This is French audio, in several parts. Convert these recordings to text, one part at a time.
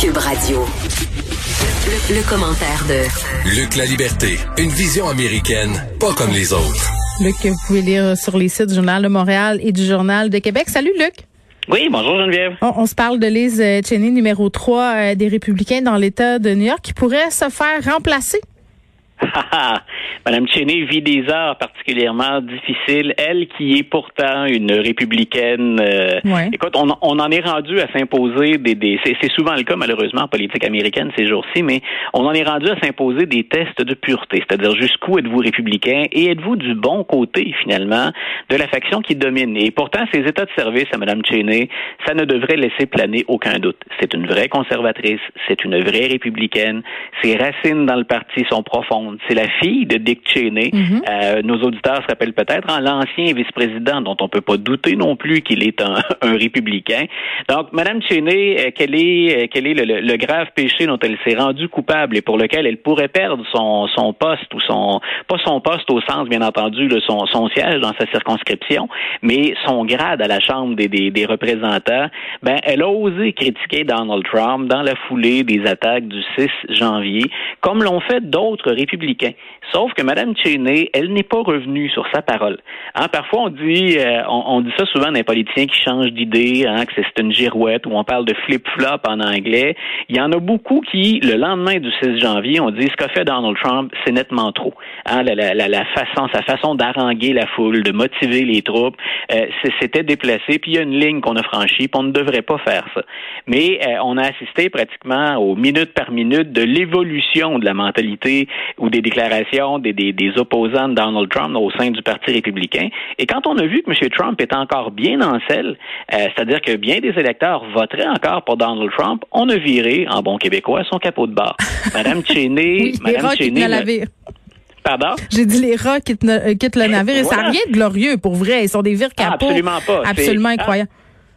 Cube Radio. Le, le commentaire de Luc La Liberté, une vision américaine, pas comme les autres. Luc, vous pouvez lire sur les sites du Journal de Montréal et du Journal de Québec. Salut Luc. Oui, bonjour Geneviève. On, on se parle de Liz euh, Cheney, numéro 3 euh, des Républicains dans l'État de New York, qui pourrait se faire remplacer. Madame Cheney vit des heures particulièrement difficiles. Elle qui est pourtant une républicaine. euh, Ouais. Écoute, on, on en est rendu à s'imposer des. des c'est c'est souvent le cas malheureusement en politique américaine ces jours-ci, mais on en est rendu à s'imposer des tests de pureté, c'est-à-dire jusqu'où êtes-vous républicain et êtes-vous du bon côté finalement de la faction qui domine? Et pourtant, ces états de service à Madame Cheney, ça ne devrait laisser planer aucun doute. C'est une vraie conservatrice, c'est une vraie républicaine. Ses racines dans le parti sont profondes. C'est la fille de Dick Cheney. Euh, nos auditeurs se rappellent peut-être en l'ancien vice-président, dont on peut pas douter non plus qu'il est un, un républicain. Donc, Madame Cheney, euh, quel est euh, quel est le, le- le grave péché dont elle s'est rendue coupable et pour lequel elle pourrait perdre son, son poste ou son pas son poste au sens bien entendu de son, son siège dans sa circonscription, mais son grade à la Chambre des, des, des représentants? Ben, elle a osé critiquer Donald Trump dans la foulée des attaques du 6 janvier, comme l'ont fait d'autres républicains. Sauf que Mme Cheney, elle n'est pas revenue sur sa parole. Hein, parfois, on dit, euh, on, on dit ça souvent d'un politicien qui change d'idée, hein, que c'est une girouette, ou on parle de flip-flop en anglais. Il y en a beaucoup qui, le lendemain du 6 janvier, ont dit ce qu'a fait Donald Trump, c'est nettement trop. Hein, la, la, la, façon, sa façon d'haranguer la foule, de motiver les troupes, euh, c'était déplacé. Puis il y a une ligne qu'on a franchie, puis on ne devrait pas faire ça. Mais euh, on a assisté pratiquement aux minutes par minute de l'évolution de la mentalité ou des déclarations des, des, des opposants de Donald Trump au sein du Parti républicain. Et quand on a vu que M. Trump est encore bien en selle, euh, c'est-à-dire que bien des électeurs voteraient encore pour Donald Trump, on a viré, en bon québécois, son capot de barre. Madame Cheney, Oui, les Madame Cheney, le navire. pardon? J'ai dit les rats quittent, ne- euh, quittent le navire et ça n'a rien de glorieux pour vrai. Ils sont des vires Ah, capots. absolument pas. Absolument ah, incroyables.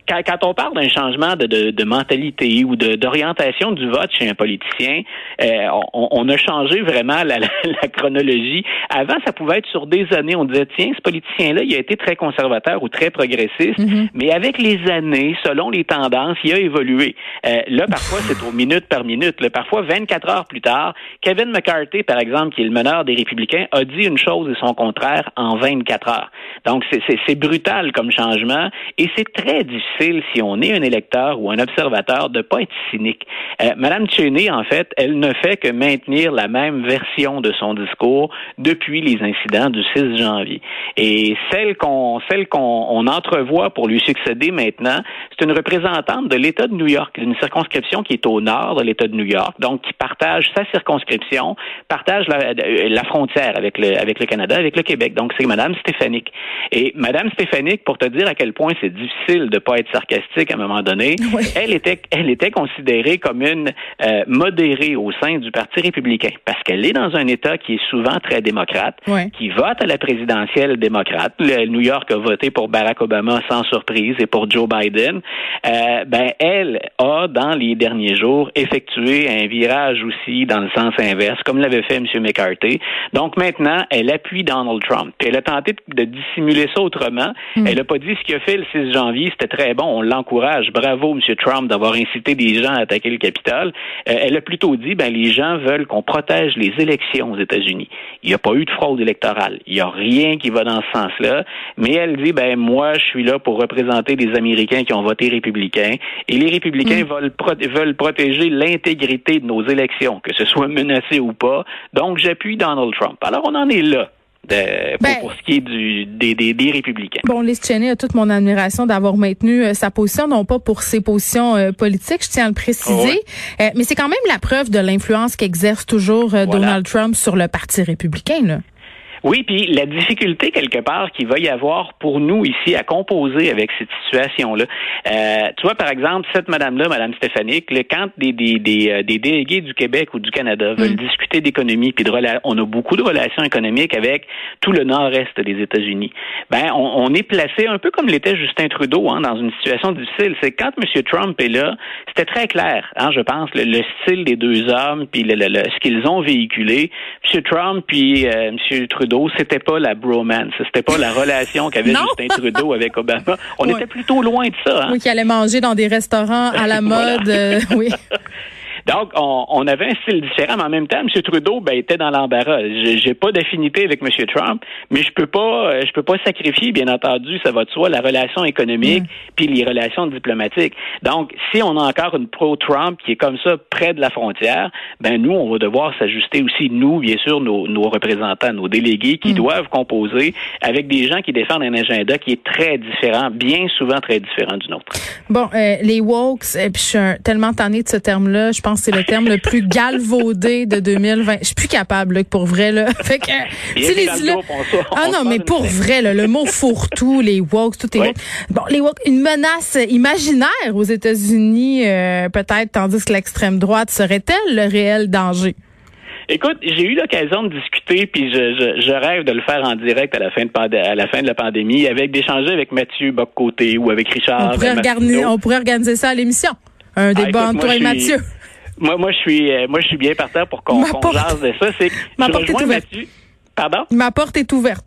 Quand, quand on parle d'un changement de, de, de mentalité ou de- d'orientation du vote chez un politicien, euh, on, on a changé vraiment la, la, la chronologie. Avant, ça pouvait être sur des années. On disait, tiens, ce politicien-là, il a été très conservateur ou très progressiste, mais avec les années, selon les tendances, il a évolué. Euh, là, parfois, c'est au minute par minute. Là, parfois, 24 heures plus tard, Kevin McCarthy, par exemple, qui est le meneur des républicains, a dit une chose et son contraire en 24 heures. Donc, c'est brutal comme changement et c'est très difficile, si on est un électeur ou un observateur, de pas être cynique. Euh, Madame Cheney, en fait, elle ne fait que maintenir la même version de son discours depuis les incidents du 6 janvier. Et celle qu'on celle qu'on on entrevoit pour lui succéder maintenant, c'est une représentante de l'État de New York, d'une circonscription qui est au nord de l'État de New York, donc qui partage sa circonscription, partage la, la frontière avec le, avec le Canada, avec le Québec. Donc, c'est Madame Stéphanique. Et Madame Stéphanique, pour te dire à quel point c'est difficile de pas être sarcastique à un moment donné, Oui. elle était, elle était considérée comme une euh, modérée au sein du Parti républicain parce qu'elle est dans un État qui est souvent très démocrate, Ouais. qui vote à la présidentielle démocrate. Le New York a voté pour Barack Obama sans surprise et pour Joe Biden. Euh, ben, elle a, dans les derniers jours, effectué un virage aussi dans le sens inverse, comme l'avait fait M. McCarthy. Donc maintenant, elle appuie Donald Trump. Puis elle a tenté de dissimuler ça autrement. Elle n'a pas dit ce qu'il a fait le 6 janvier, c'était très bon, on l'encourage. Bravo, M. Trump, d'avoir incité des gens à attaquer le Capitole. Euh, elle a plutôt dit, ben, les gens veulent qu'on protège les élections aux États-Unis. Il n'y a pas eu de fraude électorale. Il n'y a rien qui va dans ce sens-là. Mais elle dit, ben, moi, je suis là pour représenter des Américains qui ont voté républicain. Et les républicains veulent, pro- veulent protéger l'intégrité de nos élections, que ce soit menacé ou pas. Donc, j'appuie Donald Trump. Alors, on en est là. De- pour, Ben- pour ce qui est du, des, des, des républicains. Bon, Liz Cheney a toute mon admiration d'avoir maintenu euh, sa position, non pas pour ses positions euh, politiques, je tiens à le préciser, Euh, mais c'est quand même la preuve de l'influence qu'exerce toujours Voilà. Donald Trump sur le Parti républicain. Là. Oui, puis la difficulté quelque part qu'il va y avoir pour nous ici à composer avec cette situation-là. Euh, tu vois, par exemple, cette madame-là, Madame Stéphanique, là, quand des, des, des, euh, des délégués du Québec ou du Canada veulent discuter d'économie, puis de on a beaucoup de relations économiques avec tout le nord-est des États-Unis. Ben, on, on est placé un peu comme l'était Justin Trudeau, hein, dans une situation difficile. C'est quand M. Trump est là, c'était très clair, hein, je pense, le, le style des deux hommes, puis le, le- le- ce qu'ils ont véhiculé. M. Trump puis euh, M. Trudeau, c'était pas la bromance, c'était pas la relation qu'avait. Justin Trudeau avec Obama. On Ouais. était plutôt loin de ça. Hein? Oui, qui allait manger dans des restaurants à la Voilà. mode. euh, oui. Donc, on, on, avait un style différent, mais en même temps, M. Trudeau ben, était dans l'embarras. J'ai pas d'affinité avec M. Trump, mais je peux pas euh, je peux pas sacrifier, bien entendu, ça va de soi, la relation économique puis les relations diplomatiques. Donc, si on a encore une pro-Trump qui est comme ça près de la frontière, ben nous, on va devoir s'ajuster aussi, nous, bien sûr, nos, nos représentants, nos délégués qui mm. doivent composer avec des gens qui défendent un agenda qui est très différent, bien souvent très différent du nôtre. Bon, euh, les wokes, et puis je suis tellement tannée de ce terme-là, je pense que c'est le terme le plus galvaudé de 2020. Je suis plus capable, là, pour vrai, là. Fait que, les, ah non, mais pour vrai, là, le mot fourre-tout, les wokes, tout est woke. Bon, les wokes, une menace imaginaire aux États-Unis, euh, peut-être, tandis que l'extrême droite serait-elle le réel danger? Écoute, j'ai eu l'occasion de discuter, puis je, je, rêve de le faire en direct à la fin de, à la, fin de la pandémie, avec d'échanger avec Mathieu Boccoté ou avec Richard. On pourrait, organiser, on pourrait organiser ça à l'émission. Un ah, débat entre toi et Mathieu. Moi, moi, je suis, euh, moi, je suis bien partant pour qu'on qu jase de ça. C'est Ma porte est ouverte. Pardon? Ma porte est ouverte.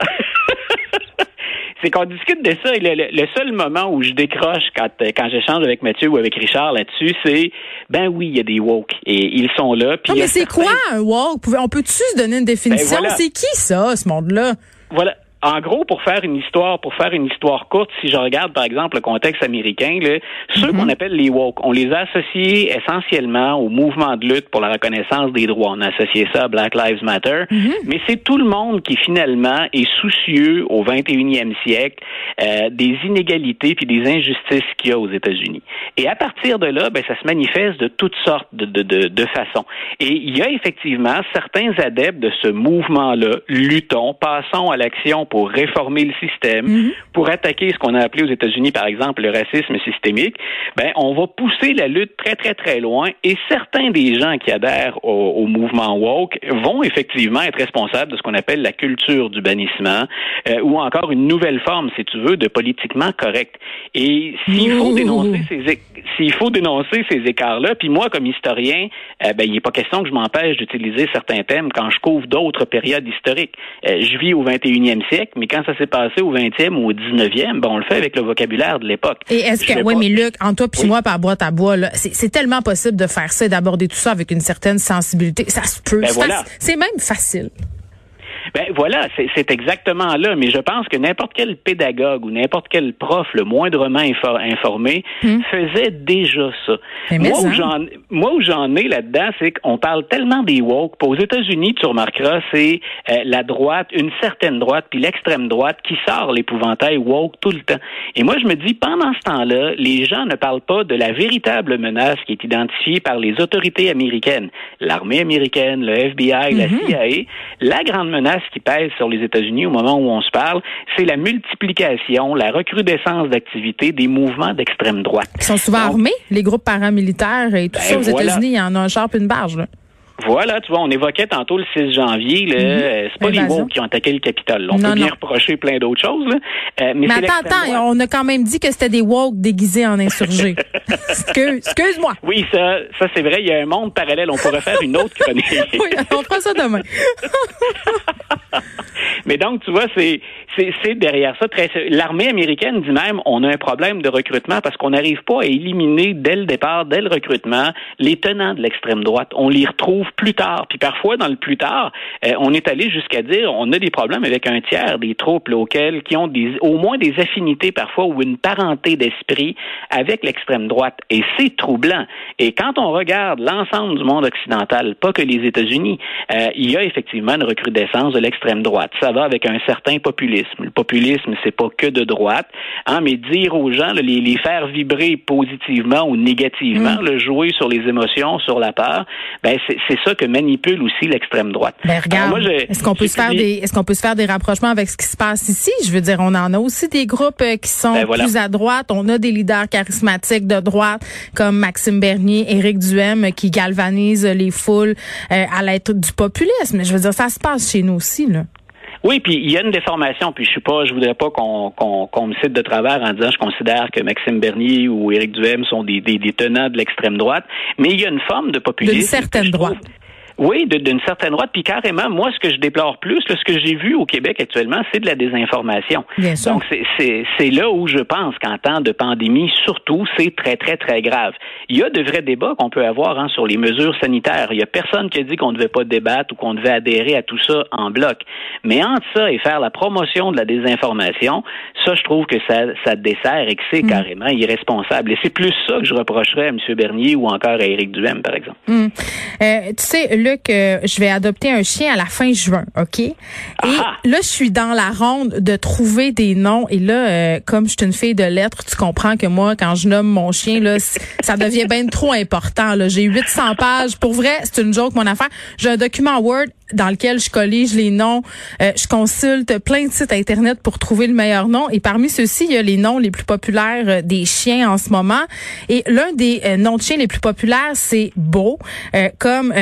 c'est qu'on discute de ça. Et le, seul moment où je décroche quand, euh, quand j'échange avec Mathieu ou avec Richard là-dessus, c'est ben oui, il y a des woke et ils sont là. Puis mais c'est quoi un woke? On peut-tu se donner une définition? Ben c'est qui ça, ce monde-là? Voilà en gros, pour faire une histoire, pour faire une histoire courte, si je regarde par exemple le contexte américain, là, ceux mhm. qu'on appelle les woke, on les a associés essentiellement au mouvement de lutte pour la reconnaissance des droits. On a associé ça à Black Lives Matter, mhm. mais c'est tout le monde qui finalement est soucieux au 21e siècle euh, des inégalités puis des injustices qu'il y a aux États-Unis. Et à partir de là, ben, ça se manifeste de toutes sortes de, de, de, de façons. Et il y a effectivement certains adeptes de ce mouvement-là, luttons, passons à l'action pour réformer le système, mhm. pour attaquer ce qu'on a appelé aux États-Unis, par exemple, le racisme systémique, ben, on va pousser la lutte très, très, très loin et certains des gens qui adhèrent au, mouvement woke vont effectivement être responsables de ce qu'on appelle la culture du bannissement euh, ou encore une nouvelle forme, si tu veux, de politiquement correct. Et s'il faut dénoncer ces s'il faut dénoncer ces écarts-là, puis moi, comme historien, euh, ben, il n'est pas question que je m'empêche d'utiliser certains thèmes quand je couvre d'autres périodes historiques. Euh, je vis au 21e siècle, mais quand ça s'est passé au 20e ou au 19e, ben, on le fait avec le vocabulaire de l'époque. Et est-ce que, oui, mais Luc, en toi puis moi, par boîte à bois, c'est tellement possible de faire ça et d'aborder tout ça avec une certaine sensibilité. Ça se peut. Ben c'est même facile. Ben voilà, c'est exactement là. Mais je pense que n'importe quel pédagogue ou n'importe quel prof le moindrement informé hmm. faisait déjà ça. moi, où j'en, moi où j'en ai là-dedans, c'est qu'on parle tellement des woke. Aux États-Unis, tu remarqueras, c'est euh, la droite, une certaine droite, puis l'extrême droite qui sort l'épouvantail woke tout le temps. Et moi, je me dis, pendant ce temps-là, les gens ne parlent pas de la véritable menace qui est identifiée par les autorités américaines, l'armée américaine, le FBI, la mm-hmm. CIA. La grande menace qui pèse sur les États-Unis au moment où on se parle, c'est la multiplication, la recrudescence d'activités des mouvements d'extrême droite. Ils sont souvent armés, les groupes paramilitaires et tout ben ça aux États-Unis. Il y en a un char une barge. Là. Voilà, tu vois, on évoquait tantôt le 6 janvier. Là, euh, C'est pas les woke qui ont attaqué le Capitole. On peut bien reprocher plein d'autres choses. Euh, mais, attends, attends, on a quand même dit que c'était des woke déguisés en insurgés. Excuse-moi. Oui, ça, ça c'est vrai. Il y a un monde parallèle. On pourrait faire une autre chronique. oui, on fera ça demain. mais donc, tu vois, c'est derrière ça. L'armée américaine dit même, on a un problème de recrutement parce qu'on n'arrive pas à éliminer dès le départ, dès le recrutement, les tenants de l'extrême droite. On les retrouve plus tard. Puis parfois, dans le plus tard, euh, on est allé jusqu'à dire, on a des problèmes avec un tiers des troupes locales qui ont des, au moins des affinités parfois ou une parenté d'esprit avec l'extrême droite. Et c'est troublant. Et quand on regarde l'ensemble du monde occidental, pas que les États-Unis, euh, il y a effectivement une recrudescence de l'extrême droite. Ça avec un certain populisme. Le populisme, c'est pas que de droite, hein, mais dire aux gens, les, les faire vibrer positivement ou négativement, mm. le jouer sur les émotions, sur la peur, ben c'est ça que manipule aussi l'extrême droite. Ben regarde, est-ce qu'on peut se faire des est-ce qu'on peut se faire des rapprochements avec ce qui se passe ici? Je veux dire, on en a aussi des groupes euh, qui sont ben, plus à droite. On a des leaders charismatiques de droite comme Maxime Bernier, Éric Duhem, qui galvanisent les foules euh, à l'aide du populisme. Je veux dire, ça se passe chez nous aussi là. Oui, puis il y a une déformation, puis je suis pas, je voudrais pas qu'on qu'on me cite de travers en disant je considère que Maxime Bernier ou Éric Duhem sont des, des, des tenants de l'extrême droite, mais il y a une forme de populisme. D'une certaine droite Oui, d'une certaine droite. Puis carrément, moi, ce que je déplore plus, ce que j'ai vu au Québec actuellement, c'est de la désinformation. Bien sûr. Donc, c'est là où je pense qu'en temps de pandémie, surtout, c'est très, très, très grave. Il y a de vrais débats qu'on peut avoir hein, sur les mesures sanitaires. Il y a personne qui a dit qu'on ne devait pas débattre ou qu'on devait adhérer à tout ça en bloc. Mais entre ça et faire la promotion de la désinformation, ça, je trouve que ça, ça dessert et que c'est mm. carrément irresponsable. Et c'est plus ça que je reprocherais à M. Bernier ou encore à Éric Duhem, par exemple. Mm. Euh, tu sais, Luc, je vais adopter un chien à la fin juin, OK? Et là, je suis dans la ronde de trouver des noms. Et là, euh, comme je suis une fille de lettres, tu comprends que moi, quand je nomme mon chien, là, ça devient bien trop important. J'ai 800 pages. Pour vrai, c'est une joke, mon affaire. J'ai un document Word dans lequel je collige les noms. Euh, je consulte plein de sites Internet pour trouver le meilleur nom. Et parmi ceux-ci, il y a les noms les plus populaires euh, des chiens en ce moment. Et l'un des noms de chiens les plus populaires, c'est Beau, comme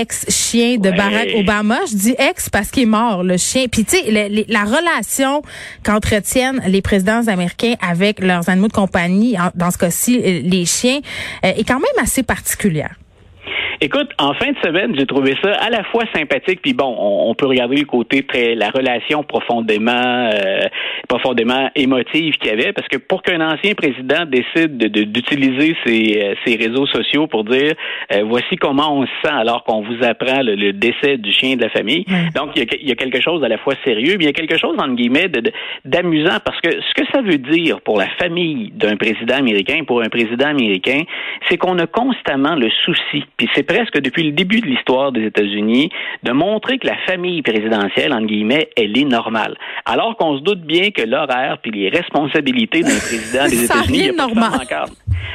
l'ex-chien de Barack Obama. Je dis ex parce qu'il est mort, le chien. Puis tu sais, la relation qu'entretiennent les présidents américains avec leurs animaux de compagnie, dans ce cas-ci les chiens, euh, est quand même assez particulière. Écoute, en fin de semaine, j'ai trouvé ça à la fois sympathique, puis bon, on, peut regarder le côté très, la relation profondément, euh, profondément émotive qu'il y avait, parce que pour qu'un ancien président décide d'utiliser ses, euh, ses, réseaux sociaux pour dire, euh, voici comment on se sent alors qu'on vous apprend le, décès du chien de la famille. Donc, il y, a, il y, a, quelque chose à la fois sérieux, mais il y a quelque chose, entre guillemets, d'amusant, parce que ce que ça veut dire pour la famille d'un président américain, pour un président américain, c'est qu'on a constamment le souci, puis c'est presque depuis le début de l'histoire des États-Unis de montrer que la famille présidentielle, en guillemets, elle est normale. Alors qu'on se doute bien que l'horaire puis les responsabilités d'un président des États-Unis, il normal.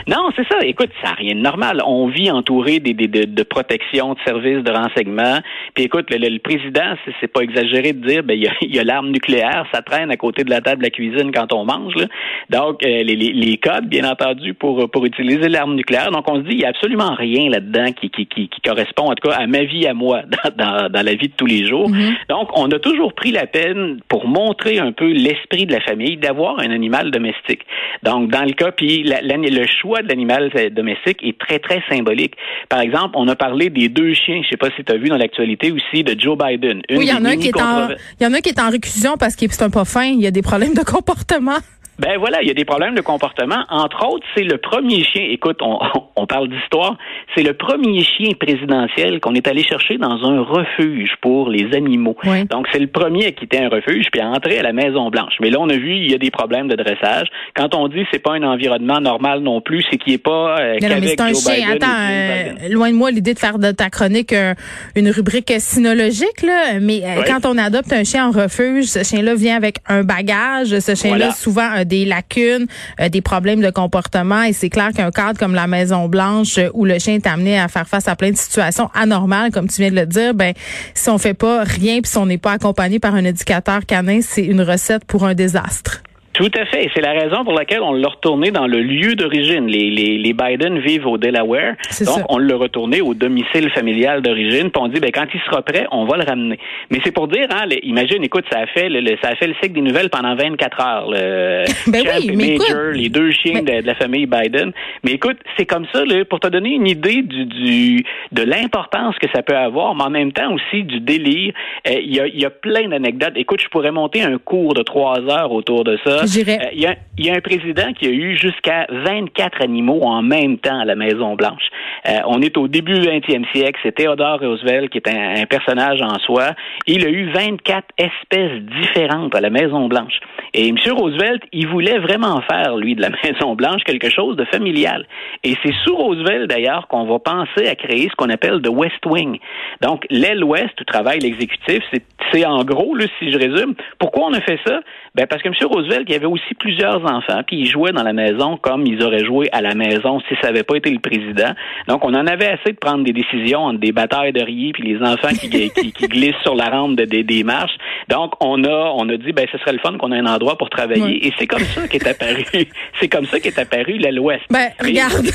Non, c'est ça. Écoute, ça n'a rien de normal. On vit entouré des, des, de, de protection, de services de renseignement. Puis écoute, le, le, président, c'est pas exagéré de dire, ben il y a, l'arme nucléaire, ça traîne à côté de la table de la cuisine quand on mange. Là. Donc euh, les, les, les, codes, bien entendu, pour pour utiliser l'arme nucléaire. Donc on se dit, il y a absolument rien là-dedans qui, qui, qui, qui, correspond en tout cas à ma vie à moi dans, dans, dans la vie de tous les jours. Mm-hmm. Donc on a toujours pris la peine pour montrer un peu l'esprit de la famille d'avoir un animal domestique. Donc dans le cas, puis la, le choix de l'animal domestique est très, très symbolique. Par exemple, on a parlé des deux chiens, je sais pas si tu as vu dans l'actualité aussi, de Joe Biden. oui, il y en a un qui est en, il y en a qui est en réclusion parce qu'il est un pas fin, il y a des problèmes de comportement. Ben voilà, il y a des problèmes de comportement. Entre autres, c'est le premier chien. Écoute, on, on parle d'histoire. C'est le premier chien présidentiel qu'on est allé chercher dans un refuge pour les animaux. Donc c'est le premier à quitter un refuge puis à entrer à la Maison Blanche. Mais là, on a vu, il y a des problèmes de dressage. Quand on dit c'est pas un environnement normal non plus, c'est qu'il est pas euh, non, mais c'est un chien. Attends, euh, loin de moi l'idée de faire de ta chronique euh, une rubrique sinologique là. Mais euh, quand on adopte un chien en refuge, ce chien-là vient avec un bagage. Ce chien-là souvent des lacunes, euh, des problèmes de comportement. Et c'est clair qu'un cadre comme la Maison Blanche, euh, où le chien est amené à faire face à plein de situations anormales, comme tu viens de le dire, ben si on fait pas rien puis si on n'est pas accompagné par un éducateur canin, c'est une recette pour un désastre. Tout à fait. C'est la raison pour laquelle on l'a retourné dans le lieu d'origine. Les, les, les, Biden vivent au Delaware. Donc, on l'a retourné au domicile familial d'origine. Puis on dit, ben, quand il sera prêt, on va le ramener. Mais c'est pour dire, hein, imagine, écoute, ça a fait le, ça a fait le cycle des nouvelles pendant 24 heures. Le ben oui, mais Major, les deux chiens de, la famille Biden. Mais écoute, c'est comme ça, là, pour te donner une idée du, du de l'importance que ça peut avoir, mais en même temps aussi du délire. Euh, il y, a, y a plein d'anecdotes. Écoute, je pourrais monter un cours de trois heures autour de ça. Euh, il y, a, un président qui a eu jusqu'à 24 animaux en même temps à la Maison-Blanche. Euh, on est au début du 20e siècle. C'est Theodore Roosevelt qui est un, personnage en soi. Il a eu 24 espèces différentes à la Maison-Blanche. Et M. Roosevelt, il voulait vraiment faire, lui, de la Maison-Blanche quelque chose de familial. Et c'est sous Roosevelt, d'ailleurs, qu'on va penser à créer ce qu'on appelle le West Wing. Donc, l'aile ouest où travaille l'exécutif, c'est en gros, là, si je résume, pourquoi on a fait ça? Ben, parce que M. Roosevelt, y avait aussi plusieurs enfants, puis ils jouaient dans la maison comme ils auraient joué à la maison si ça n'avait pas été le président. Donc, on en avait assez de prendre des décisions entre des batailles de riz puis les enfants qui, qui, glissent sur la rampe de, des marches. Donc, on a, on a dit, ben, ce serait le fun qu'on ait un endroit pour travailler. Et c'est comme ça qu'est apparu, c'est comme ça qu'est apparu ouest. Ben, regarde.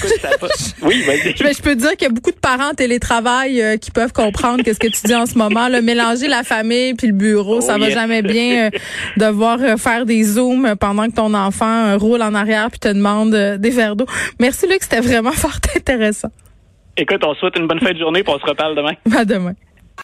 oui, vas-y. je peux te dire qu'il y a beaucoup de parents télétravail euh, qui peuvent comprendre qu'est-ce que tu dis en ce moment. Le mélanger la famille puis le bureau, ça oh, va jamais bien euh, devoir euh, faire des zooms pendant que ton enfant roule en arrière puis te demande des verres d'eau. Merci Luc, c'était vraiment fort intéressant. Écoute, on souhaite une bonne fin de journée, puis on se reparle demain. À demain.